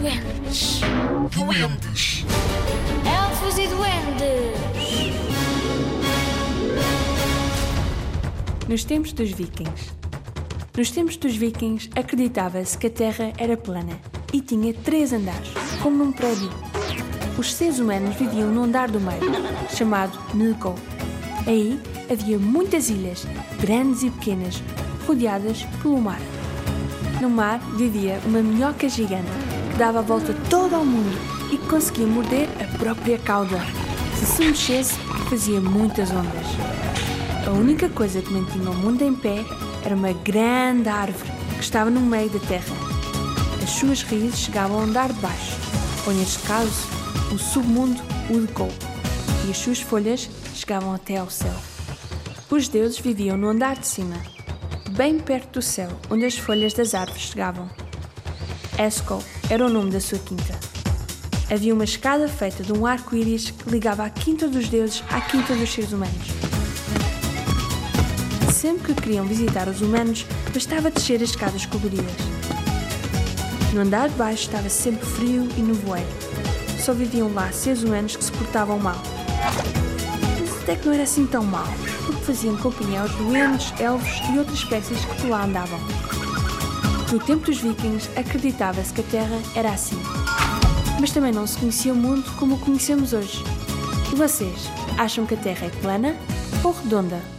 duendes. Duendes. Elfos e duendes. Nos tempos dos vikings. Nos tempos dos vikings, acreditava-se que a Terra era plana e tinha três andares, como num prédio. Os seres humanos viviam no andar do meio, chamado Nilko. Aí havia muitas ilhas, grandes e pequenas, rodeadas pelo mar. No mar vivia uma minhoca gigante dava a volta todo ao mundo e conseguia morder a própria cauda. Se se mexesse, fazia muitas ondas. A única coisa que mantinha o mundo em pé era uma grande árvore que estava no meio da terra. As suas raízes chegavam ao andar de baixo, ou neste caso, o submundo o decou, e as suas folhas chegavam até ao céu. Os deuses viviam no andar de cima, bem perto do céu, onde as folhas das árvores chegavam. Escol era o nome da sua quinta. Havia uma escada feita de um arco-íris que ligava a quinta dos deuses à quinta dos seres humanos. Sempre que queriam visitar os humanos, bastava descer as escadas coloridas. No andar de baixo estava sempre frio e nevoeiro. Só viviam lá seres humanos que se portavam mal. Mas até que não era assim tão mal, porque faziam companhia aos duendes, elfos e outras espécies que por lá andavam. No tempo dos vikings, acreditava-se que a Terra era assim. Mas também não se conhecia o mundo como o conhecemos hoje. E vocês, acham que a Terra é plana ou redonda?